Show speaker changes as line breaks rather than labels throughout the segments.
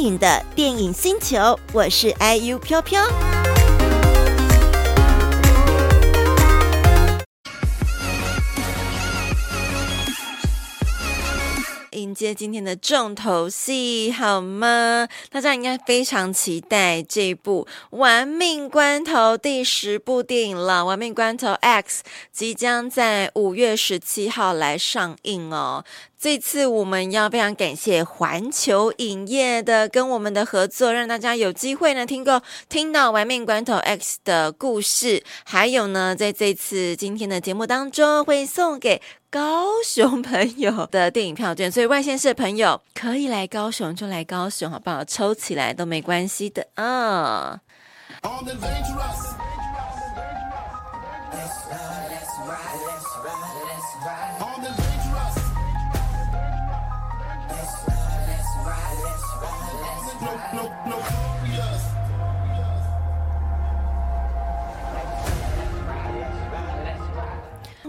影的电影星球，我是 IU 飘飘。迎接今天的重头戏，好吗？大家应该非常期待这部《玩命关头》第十部电影了，《玩命关头 X》即将在五月十七号来上映哦。这次我们要非常感谢环球影业的跟我们的合作，让大家有机会呢听过听到《玩命关头 X》的故事，还有呢，在这次今天的节目当中会送给高雄朋友的电影票券，所以外县市的朋友可以来高雄就来高雄，好不好？抽起来都没关系的啊。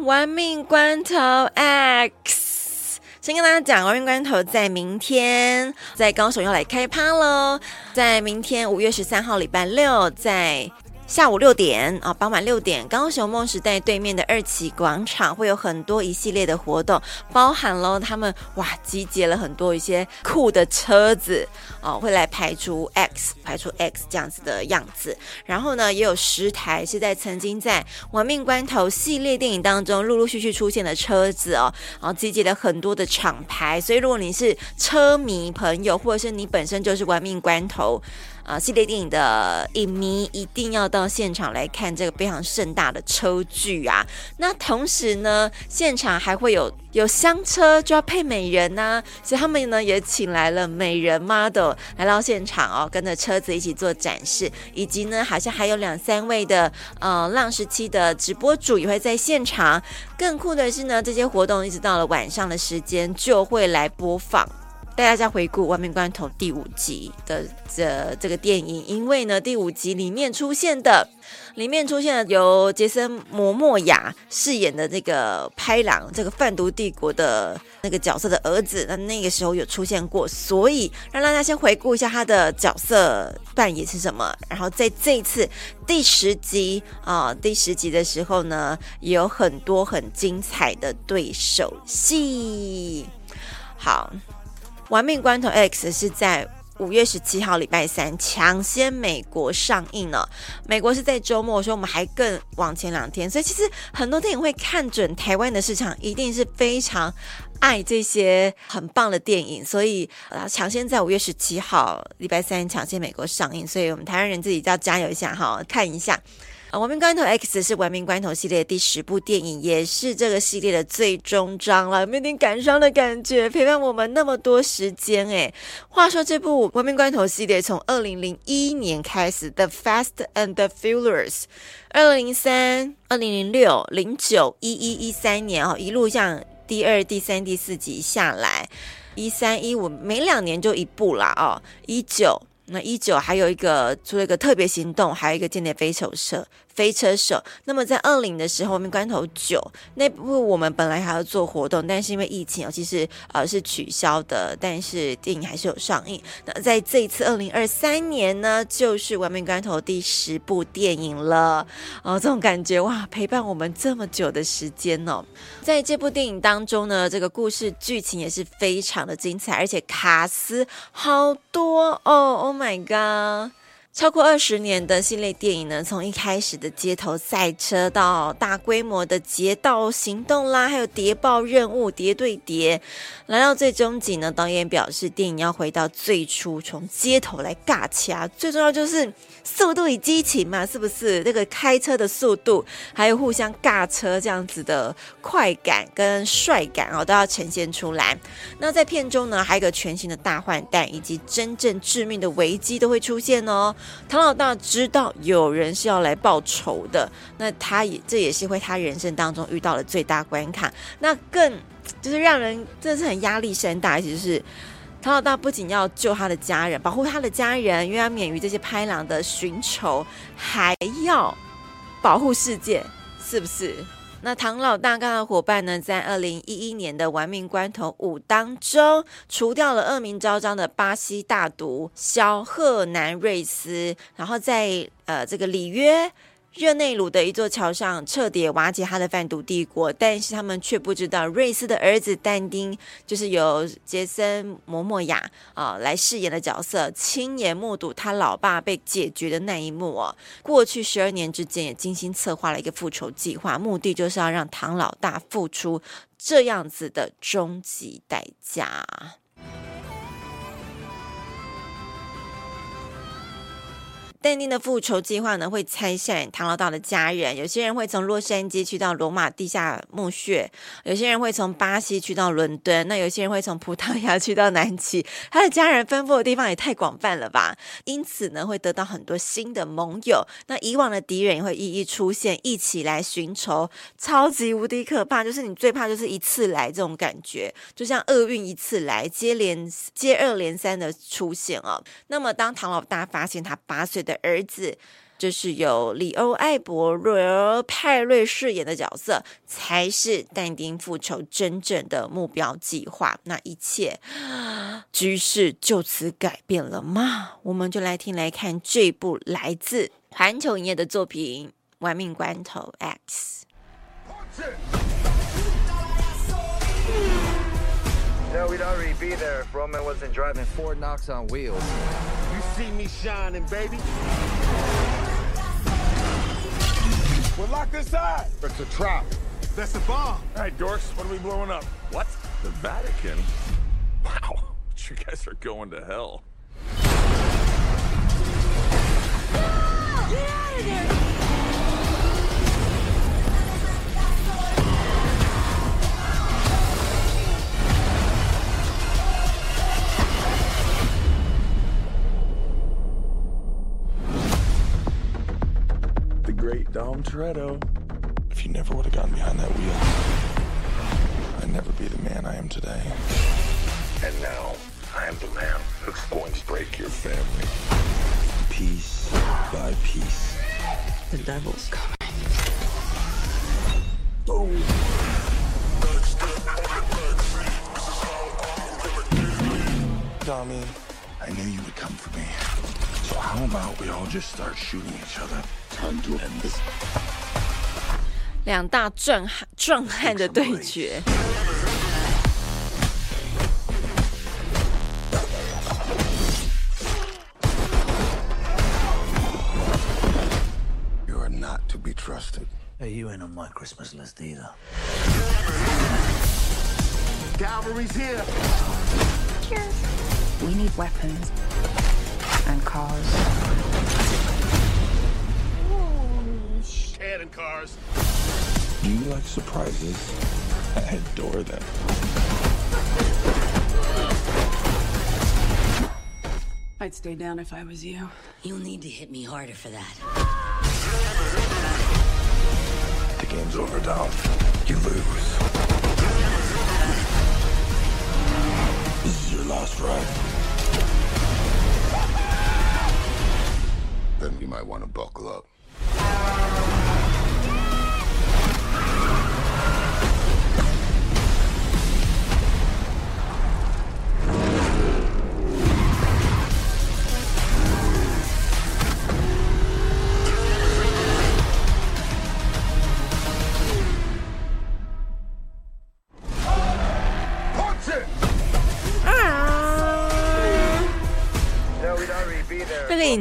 玩命关头 X，先跟大家讲，玩命关头在明天在高雄要来开趴喽，在明天五月十三号礼拜六在。下午六点啊，傍晚六点，高雄梦时代对面的二期广场会有很多一系列的活动，包含了他们哇集结了很多一些酷的车子哦，会来排除 X 排除 X 这样子的样子。然后呢，也有十台是在曾经在《玩命关头》系列电影当中陆陆续续出现的车子哦，然后集结了很多的厂牌。所以如果你是车迷朋友，或者是你本身就是玩命关头。啊，系列电影的影迷一定要到现场来看这个非常盛大的车剧啊！那同时呢，现场还会有有香车就要配美人呐、所以他们呢也请来了美人 model 来到现场哦，跟着车子一起做展示，以及呢好像还有两三位的呃浪十七的直播主也会在现场。更酷的是呢，这些活动一直到了晚上的时间就会来播放。带大家回顾《玩命关头》第五集的这这个电影，因为呢，第五集里面出现的，里面出现了由杰森·摩莫亚饰演的这个拍郎，这个贩毒帝国的那个角色的儿子，那那个时候有出现过，所以让大家先回顾一下他的角色扮演是什么。然后在这一次第十集啊、第十集的时候呢，也有很多很精彩的对手戏。好。玩命关头 X 是在五月十七号礼拜三抢先美国上映了。美国是在周末，所以我们还更往前两天。所以其实很多电影会看准台湾的市场，一定是非常爱这些很棒的电影。所以啊，抢先在五月十七号礼拜三抢先美国上映。所以我们台湾人自己要加油一下哈，看一下。啊，《玩命关头 X》是《亡命关头》系列的第十部电影，也是这个系列的最终章了，有没有点感伤的感觉？陪伴我们那么多时间，哎，话说这部《亡命关头》系列从二零零一年开始，《The Fast and the Furious》，二零零三、二零零六、零九、一一、一三年哦，一路像第二、第三、第四集下来，一三一五每两年就一部啦哦，一九。那一九还有一个出了一个特别行动，还有一个间谍飞手社飞车手。那么在二零的时候，我们关头九那部我们本来还要做活动，但是因为疫情其实呃是取消的，但是电影还是有上映。那在这一次二零二三年呢，就是完命关头第十部电影了。哦，这种感觉哇，陪伴我们这么久的时间哦。在这部电影当中呢，这个故事剧情也是非常的精彩，而且卡司好多哦。Oh my god！超过二十年的系列电影呢，从一开始的街头赛车到大规模的劫盗行动啦，还有谍报任务，谍对谍，来到最终集呢，导演表示电影要回到最初，从街头来尬掐，最重要就是速度与激情嘛，是不是？这个开车的速度，还有互相尬车这样子的快感跟帅感哦，都要呈现出来。那在片中呢，还有一个全新的大坏蛋，以及真正致命的危机都会出现哦。唐老大知道有人是要来报仇的，那他也这也是会他人生当中遇到的最大关卡。那更就是让人真的是很压力山大，其实是唐老大不仅要救他的家人，保护他的家人，因为要免于这些拍狼的寻仇，还要保护世界，是不是？那唐老大跟他的伙伴呢，在二零一一年的《玩命关头五》当中，除掉了恶名昭彰的巴西大毒枭赫南瑞斯，然后在呃这个里约。热内卢的一座桥上彻底瓦解他的贩毒帝国，但是他们却不知道瑞斯的儿子但丁就是由杰森·摩莫亚啊来饰演的角色，亲眼目睹他老爸被解决的那一幕哦。过去十二年之间，也精心策划了一个复仇计划，目的就是要让唐老大付出这样子的终极代价。但定的复仇计划呢，会拆散唐老大的家人。有些人会从洛杉矶去到罗马地下墓穴，有些人会从巴西去到伦敦，那有些人会从葡萄牙去到南极。他的家人分布的地方也太广泛了吧？因此呢，会得到很多新的盟友。那以往的敌人也会一一出现，一起来寻仇。超级无敌可怕，就是你最怕就是一次来这种感觉，就像厄运一次来，接连接二连三的出现哦。那么当唐老大发现他八岁的儿子，就是由里欧·艾伯瑞尔·派瑞饰演的角色，才是但丁复仇真正的目标计划。那一切局势就此改变了吗？我们就来听来看这部来自环球影业的作品《玩命关头 X》。Yeah,
we'd already be there if Roman wasn't driving Ford Knox on wheels. You see me shining, baby.
We're locked inside. It's a trap.
That's a bomb.
All right, dorks, what are we blowing up? What? The Vatican? Wow, you guys are going to hell. Get out of there! Dom Toretto. If you never would have gotten behind that wheel, I'd never be the man I am today. And now, I am the man who's going to break your family. Piece by piece.
The
devil's coming.
Boom. Tommy, I knew you would come for me. So how about we all just start shooting each other?
两大壮汉壮汉的对决。
cars.
Do you like surprises? I adore them.
I'd stay down if I was you.
You'll need to hit me harder for that.
The game's over, Dom. You lose. This is your last ride.
Then you might want to buckle up.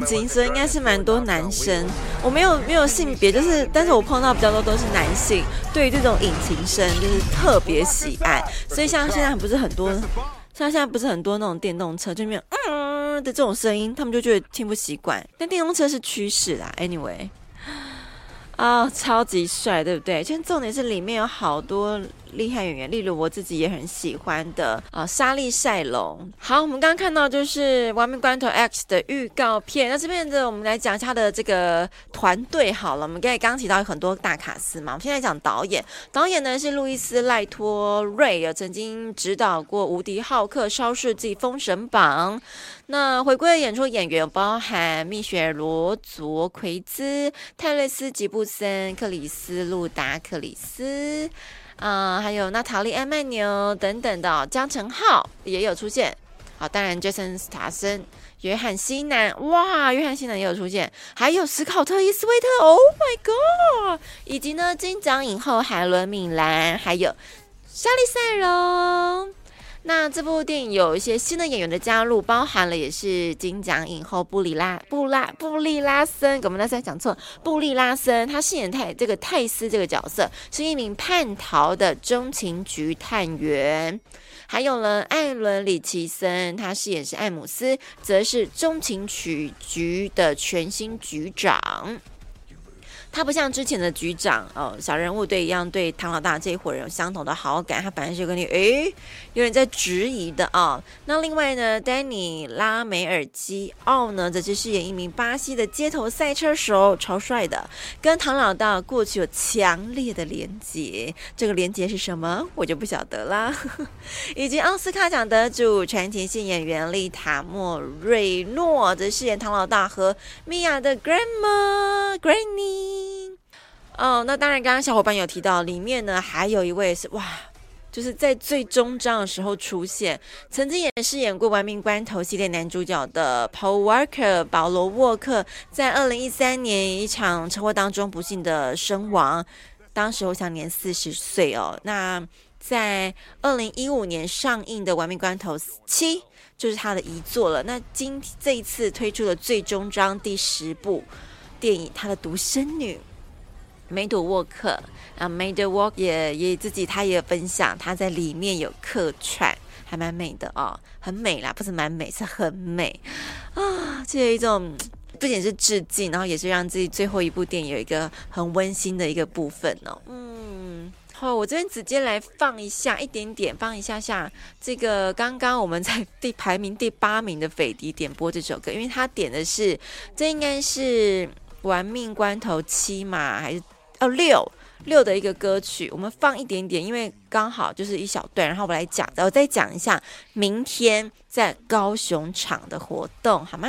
影集所以应该是蛮多男生，我没有没有性别，就是但是我碰到比较多都是男性，对于这种引擎声就是特别喜爱，所以像现在不是很多，像现在不是很多那种电动车就没有嗯的这种声音，他们就觉得听不习惯，但电动车是趋势啦，anyway。啊、哦，超级帅，对不对？其实重点是里面有好多厉害演员，例如我自己也很喜欢的啊，莎莉赛隆。好，我们刚刚看到就是《玩命关头 X》的预告片。那这边的我们来讲一下他的这个团队好了。我们刚才刚提到有很多大卡司嘛，我们现在讲导演。导演呢是路易斯赖托瑞，有曾经指导过《无敌浩克》《烧世纪》《封神榜》。那回归的演出演员包含蜜雪·罗卓奎兹、泰勒斯·吉布森、克里斯·路达克里斯，啊、还有娜塔莉·艾曼纽等等的，江承浩也有出现。好，当然杰森·斯塔森、约翰·辛南，哇，约翰·辛南也有出现，还有史考特·伊斯威特，Oh my God，以及呢金奖影后海伦·敏兰，还有莎莉·赛隆。那这部电影有一些新的演员的加入，包含了也是金奖影后布里拉布拉布利拉森，我们刚才讲错，布利拉森，他饰演泰这个泰斯这个角色是一名叛逃的中情局探员，还有呢艾伦里奇森，他饰演是艾姆斯，则是中情局局的全新局长。他不像之前的局长哦，小人物对一样对唐老大这一伙人有相同的好感，他本来是跟你诶有点在质疑的啊、那另外呢，丹尼拉梅尔基奥呢，则是饰演一名巴西的街头赛车手，超帅的，跟唐老大过去有强烈的连结。这个连结是什么，我就不晓得啦。以及奥斯卡奖得主传奇性演员丽塔莫瑞诺，则饰演唐老大和米娅的 grandma granny。哦，那当然，刚刚小伙伴有提到，里面呢还有一位是哇，就是在最终章的时候出现，曾经也饰演过《玩命关头》系列男主角的 Paul Walker 保罗沃克，在二零一三年一场车祸当中不幸的身亡，当时候享年四十岁哦。那在二零一五年上映的《玩命关头七》就是他的遗作了。那今这一次推出的最终章第十部。电影，他的独生女梅朵沃克啊，梅朵沃克也也自己，他也有分享，他在里面有客串，还蛮美的哦，很美啦，不是蛮美，是很美啊，这有一种不仅是致敬，然后也是让自己最后一部电影有一个很温馨的一个部分哦，嗯，好，我这边直接来放一下一点点，放一下下这个刚刚我们在第排名第八名的斐迪点播这首歌，因为他点的是，这应该是。玩命关头七嘛，还是哦六六的一个歌曲，我们放一点点，因为刚好就是一小段，然后我来讲，然后再讲一下明天在高雄场的活动，好吗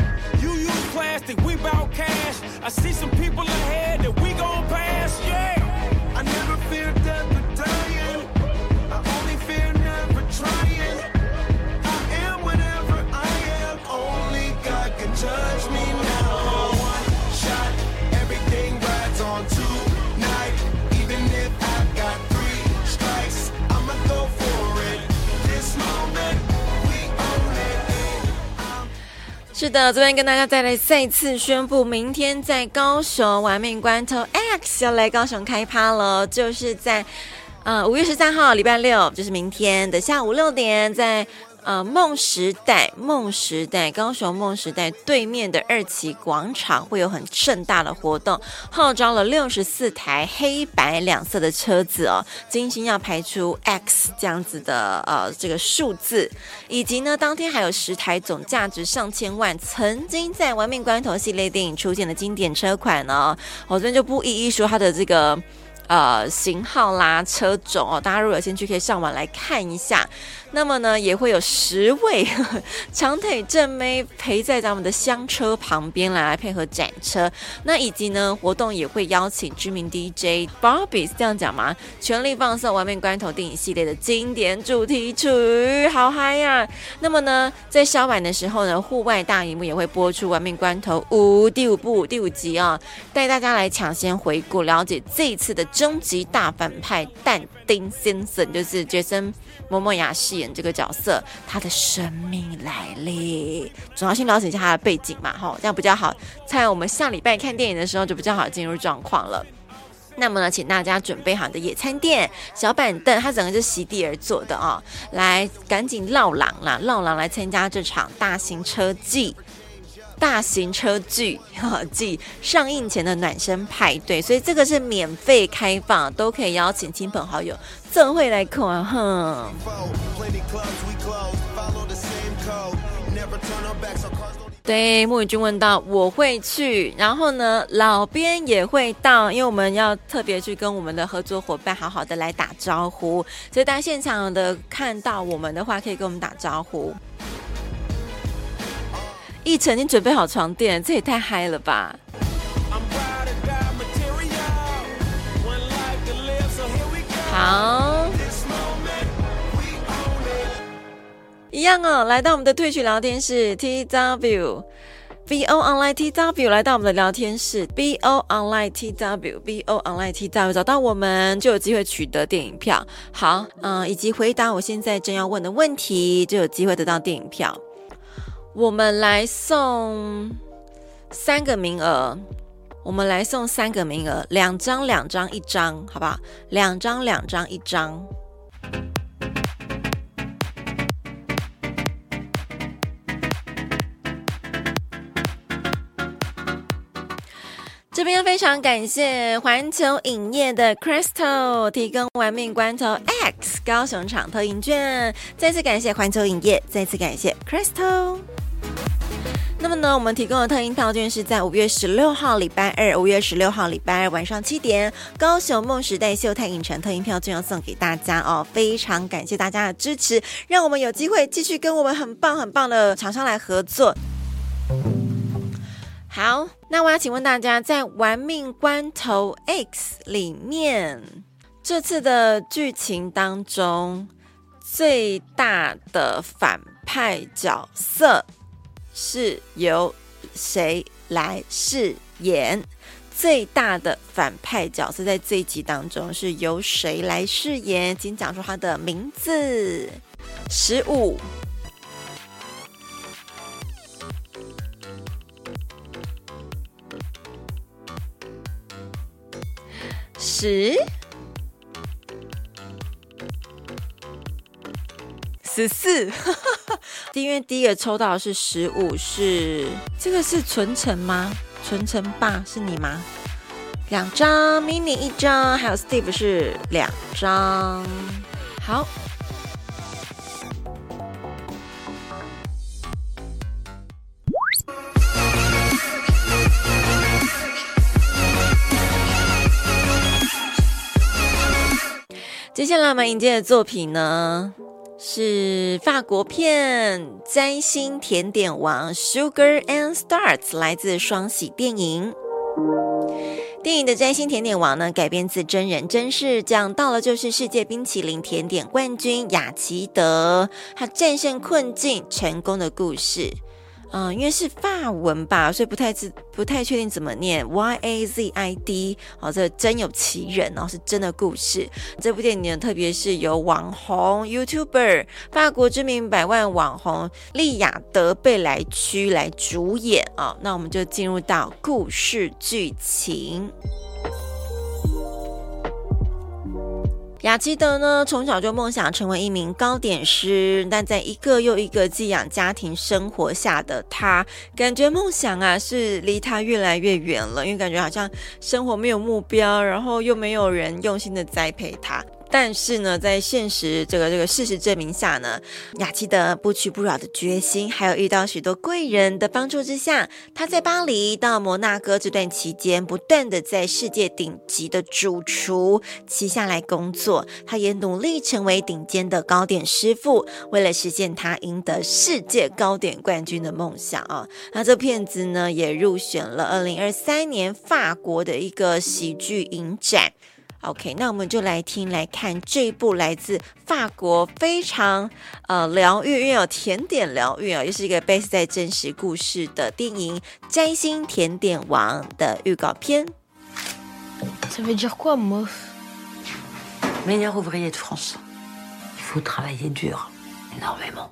You use plastic, we bout cash. I see some people ahead that we gon' pass, yeah. I never fear death or dying. I only fear never trying. I am whatever I am. Only God can judge me now. 是的，这边跟大家再来再次宣布，明天在高雄玩命关头 X 要来高雄开趴了，就是在呃五月十三号礼拜六，就是明天的下午六点在。呃，梦时代，梦时代，高雄梦时代对面的二期广场会有很盛大的活动，号召了六十四台黑白两色的车子哦，精心要排出 X 这样子的呃这个数字，以及呢，当天还有十台总价值上千万，曾经在《玩命关头》系列电影出现的经典车款呢，我这边就不一一说它的这个呃型号啦、车种哦，大家如果有兴趣可以上网来看一下。那么呢，也会有十位 长腿正妹陪在咱们的香车旁边来，配合展车。那以及呢，活动也会邀请知名 DJ Barbie，这样讲吗？全力放送《玩命关头》电影系列的经典主题曲，好嗨呀！那么呢，在稍晚的时候呢，户外大荧幕也会播出《玩命关头五》第五部第五集啊，带大家来抢先回顾，了解这一次的终极大反派但丁先生，就是杰森·摩摩亚饰演这个角色，他的生命来历，总要先了解一下他的背景嘛，哈，这样比较好。在我们下礼拜看电影的时候，就比较好进入状况了。那么呢，请大家准备好你的野餐垫、小板凳，它整个是席地而坐的啊。来，赶紧绕廊啦，绕廊来参加这场大型车技、大型车剧哈季上映前的暖身派对。所以这个是免费开放，都可以邀请亲朋好友这会来看哈。对，木宇君问到，我会去，然后呢，老边也会到，因为我们要特别去跟我们的合作伙伴好好的来打招呼，所以大家现场的看到我们的话，可以跟我们打招呼。奕晨，你准备好床垫？这也太嗨了吧！好。一样哦，来到我们的退群聊天室，T W B O Online T W，来到我们的聊天室，B O Online T W B O Online T W，找到我们就有机会取得电影票。好，嗯，以及回答我现在正要问的问题，就有机会得到电影票。我们来送三个名额，我们来送三个名额，两张两张一张，好不好？两张两张一张。这边非常感谢环球影业的 Crystal 提供《玩命关头 X》高雄场特映券，再次感谢环球影业，再次感谢 Crystal。那么呢，我们提供的特映票券是在五月十六号礼拜二，五月十六号礼拜二晚上七点，高雄梦时代秀泰影城特映票券要送给大家哦，非常感谢大家的支持，让我们有机会继续跟我们很棒很棒的厂商来合作。好，那我要请问大家，在《玩命关头 X》里面，这次的剧情当中，最大的反派角色是由谁来饰演？最大的反派角色在这一集当中是由谁来饰演？请讲出他的名字。十五。十、十四，因为第一个抽到的是十五，是这个是纯诚吗？纯诚爸是你吗？两张，mini 一张，还有 Steve 是两张，好。接下来我们迎接的作品呢，是法国片《摘星甜点王》（Sugar and Stars），来自双喜电影。电影的《摘星甜点王》呢，改编自真人真事，讲到了就是世界冰淇淋甜点冠军雅奇德，他战胜困境成功的故事。嗯，因为是法文吧，所以不太知不太确定怎么念 Y A Z I D。哦，这真有其人哦，是真的故事。这部电影呢，特别是由网红 YouTuber 法国知名百万网红利雅德贝莱区来主演啊，哦。那我们就进入到故事剧情。雅基德呢，从小就梦想成为一名糕点师，但在一个又一个寄养家庭生活下的他，感觉梦想啊是离他越来越远了，因为感觉好像生活没有目标，然后又没有人用心的栽培他。但是呢，在现实这个这个事实证明下呢，雅奇德不屈不挠的决心，还有遇到许多贵人的帮助之下，他在巴黎到摩纳哥这段期间，不断的在世界顶级的主厨旗下来工作，他也努力成为顶尖的糕点师傅，为了实现他赢得世界糕点冠军的梦想啊。那这片子呢，也入选了二零二三年法国的一个喜剧影展。OK，那我们就来听来看这部来自法国非常呃疗愈，因为有甜点疗愈啊，又是一个 base 在真实故事的电影《摘星甜点王》的预告片。
Ça veut dire quoi, meuf? Meilleur ouvrier de France. Il faut travailler dur, énormément.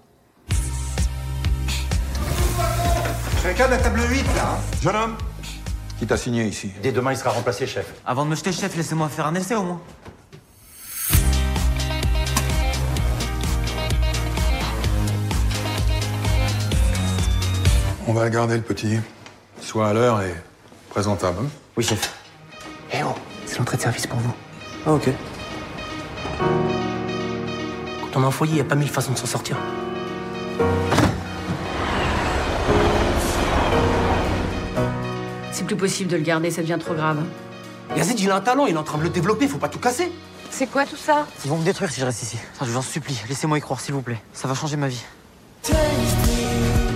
Chacun de la table 8, là. Jeune homme. Qui t'a signé ici
Dès demain, il sera remplacé, chef.
Avant de me jeter, chef, laissez-moi faire un essai au moins.
On va le garder, le petit. Sois à l'heure et présentable. hein
Oui, chef.
Eh oh, c'est l'entrée de service pour vous.
Ah, ok.
Quand on est en foyer, il n'y a pas mille façons de s'en sortir.
Plus possible de le garder, ça devient trop grave.
Yazid, il a un talent, il est en train de le développer, faut pas tout casser.
C'est quoi tout ça?
Ils vont me détruire si je reste ici. Enfin, je vous en supplie, laissez-moi y croire, s'il vous plaît. Ça va changer ma vie.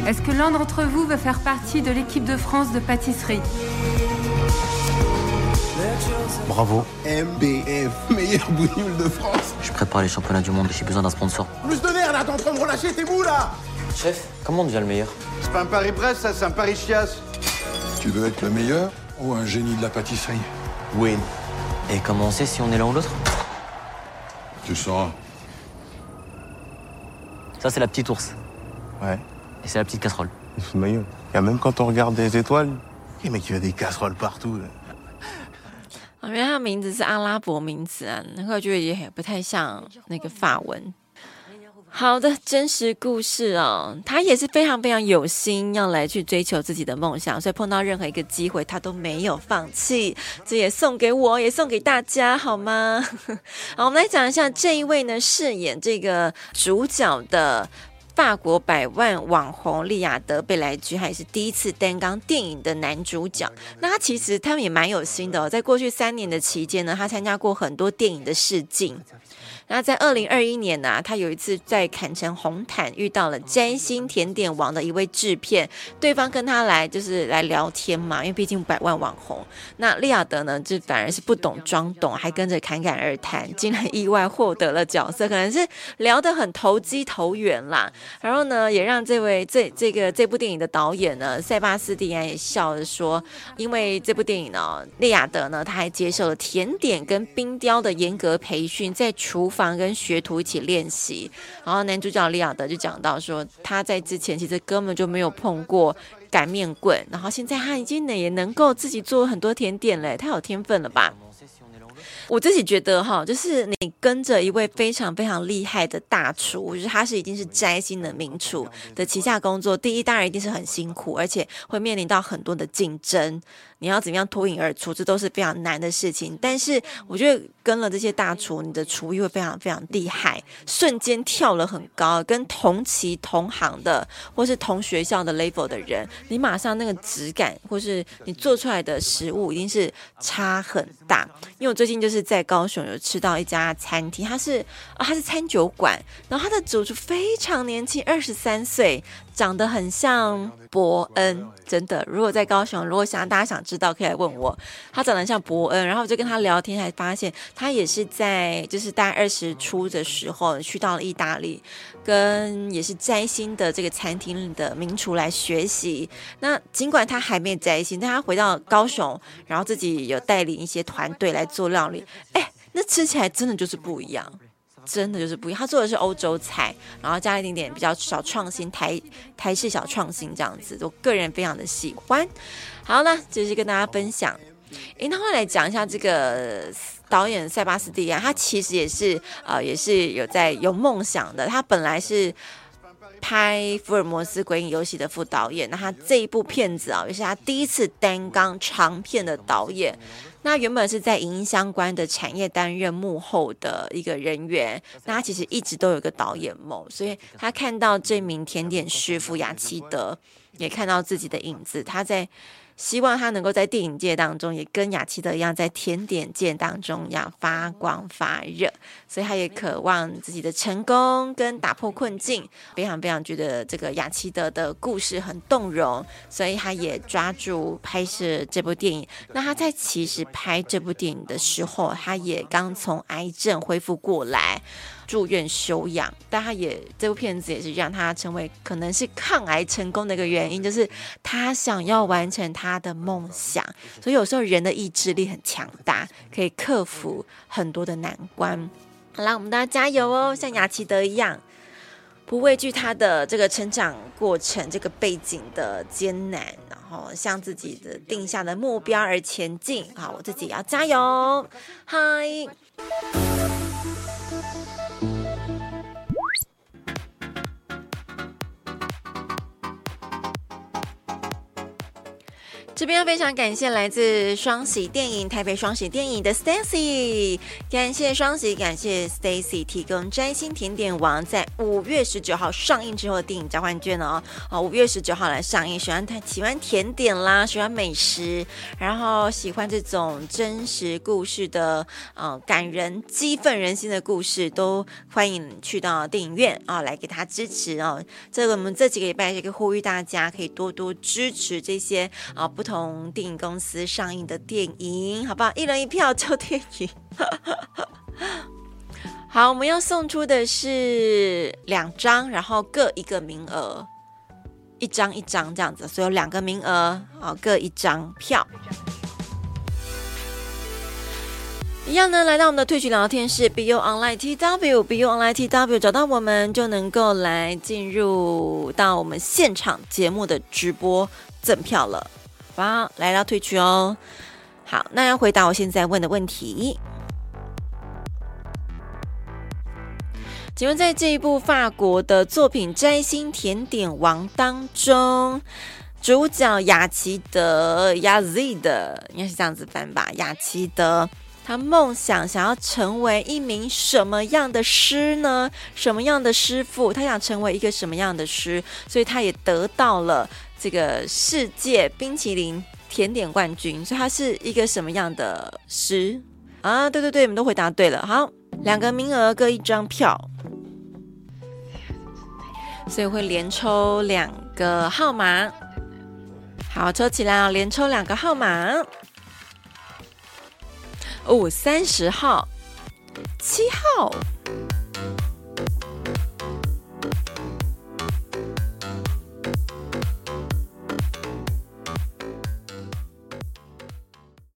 Est-ce que l'un d'entre vous veut faire partie de l'équipe de France de pâtisserie?
Bravo.
MBF, meilleur bougnoule de France.
Je prépare les championnats du monde et j'ai besoin d'un sponsor.
Plus de nerfs là, t'es en train de me relâcher, t'es où là
Chef, comment on devient le meilleur?
C'est pas un Paris-Brest, ça, c'est un Paris-Chiasse.
Tu veux être le meilleur ou un génie de la pâtisserie
Win.
Et comment on sait si on est l'un ou l'autre
Tu sauras.
Ça, c'est la petite ours.
Ouais,
Et c'est la petite casserole.
il fout de ma gueule. Et même quand on regarde des étoiles, les mecs, il y a des casseroles partout. là.
啊，因为它名字是阿拉伯名字啊，然后我觉得也不太像那个法文。 好的，真实故事哦，他也是非常非常有心要来去追求自己的梦想，所以碰到任何一个机会，他都没有放弃。这也送给我，也送给大家，好吗？好，我们来讲一下这一位呢，饰演这个主角的。法国百万网红利雅得·贝莱居，还是第一次担纲电影的男主角。那他其实他们也蛮有心的哦，在过去三年的期间呢，他参加过很多电影的试镜。那在二零二一年呢、他有一次在坎城红毯遇到了摘星甜点王的一位制片，对方跟他来就是来聊天嘛，因为毕竟百万网红。那利亚德呢，就反而是不懂装懂，还跟着侃侃而谈，竟然意外获得了角色，可能是聊得很投机投缘啦。然后呢，也让这位这这个这部电影的导演呢，塞巴斯蒂安也笑着说，因为这部电影呢，利亚德呢，他还接受了甜点跟冰雕的严格培训，在厨房跟学徒一起练习。然后男主角利亚德就讲到说，他在之前其实根本就没有碰过擀面棍，然后现在他已经呢也能够自己做很多甜点嘞，太有天分了吧！我自己觉得哈，就是你跟着一位非常非常厉害的大厨，就是他是已经是摘星的名厨的旗下工作。第一，当然一定是很辛苦，而且会面临到很多的竞争。你要怎么样脱颖而出，这都是非常难的事情。但是我觉得跟了这些大厨，你的厨艺会非常非常厉害，瞬间跳了很高，跟同期同行的或是同学校的 level 的人，你马上那个质感或是你做出来的食物一定是差很大。因为我最近就是在高雄有吃到一家餐厅，它是啊，它是餐酒馆，然后它的主厨非常年轻，二十三岁。长得很像伯恩，真的。如果在高雄，如果想大家想知道，可以来问我。他长得像伯恩，然后我就跟他聊天，才发现他也是在就是大概二十出的时候去到了意大利，跟也是摘星的这个餐厅的名厨来学习。那尽管他还没摘星，但他回到高雄，然后自己有带领一些团队来做料理。哎，那吃起来真的就是不一样。真的就是不一样，他做的是欧洲菜，然后加了一点点比较小创新，台台式小创新这样子，我个人非常的喜欢。好了，就是跟大家分享。诶，那后来讲一下这个导演塞巴斯蒂安，他其实也是呃，也是有在有梦想的。他本来是拍《福尔摩斯：鬼影游戏》的副导演，那他这一部片子啊，也是他第一次担纲长片的导演。那原本是在影音相关的产业担任幕后的一个人员，那他其实一直都有个导演梦，所以他看到这名甜点师傅雅奇德，也看到自己的影子，他在。希望他能够在电影界当中也跟雅奇德一样，在甜点界当中一样发光发热，所以他也渴望自己的成功跟打破困境，非常非常觉得这个雅奇德的故事很动容，所以他也抓住拍摄这部电影。那他在其实拍这部电影的时候，他也刚从癌症恢复过来。住院休养，但他也这部片子也是让他成为可能是抗癌成功的一个原因，就是他想要完成他的梦想。所以有时候人的意志力很强大，可以克服很多的难关。好啦，我们大家加油哦，像雅奇德一样，不畏惧他的这个成长过程，这个背景的艰难。然后向自己的定下的目标而前进。好，我自己要加油，嗨。Música 这边要非常感谢来自双喜电影台北双喜电影的 Stacy，感谢双喜，感谢 Stacy 提供摘星甜点王在五月十九号上映之后的电影交换券哦。好，五月十九号来上映，喜欢他喜欢甜点啦，喜欢美食，然后喜欢这种真实故事的，呃，感人激愤人心的故事，都欢迎去到电影院啊，来给他支持哦。这个我们这几个礼拜也可以呼吁大家可以多多支持这些啊。不同从电影公司上映的电影，好不好？一人一票抽电影。好，我们要送出的是两张，然后各一个名额，一张一张这样子，所以有两个名额啊，各一张票。一样呢，来到我们的退群聊天室，BU Online TW，BU Online TW，找到我们就能够来进入到我们现场节目的直播赠票了。好，来到退区哦。好，那要回答我现在问的问题。请问，在这一部法国的作品《摘星甜点王》当中，主角雅奇德亚兹的应该是这样子翻吧？雅奇德他梦想想要成为一名什么样的师呢？什么样的师傅？他想成为一个什么样的师？所以他也得到了。这个世界冰淇淋甜点冠军，所以他是一个什么样的诗啊？对对对，你们都回答对了。好，两个名额各一张票，所以会连抽两个号码。好，抽起来啊，连抽两个号码。哦，三十号，七号。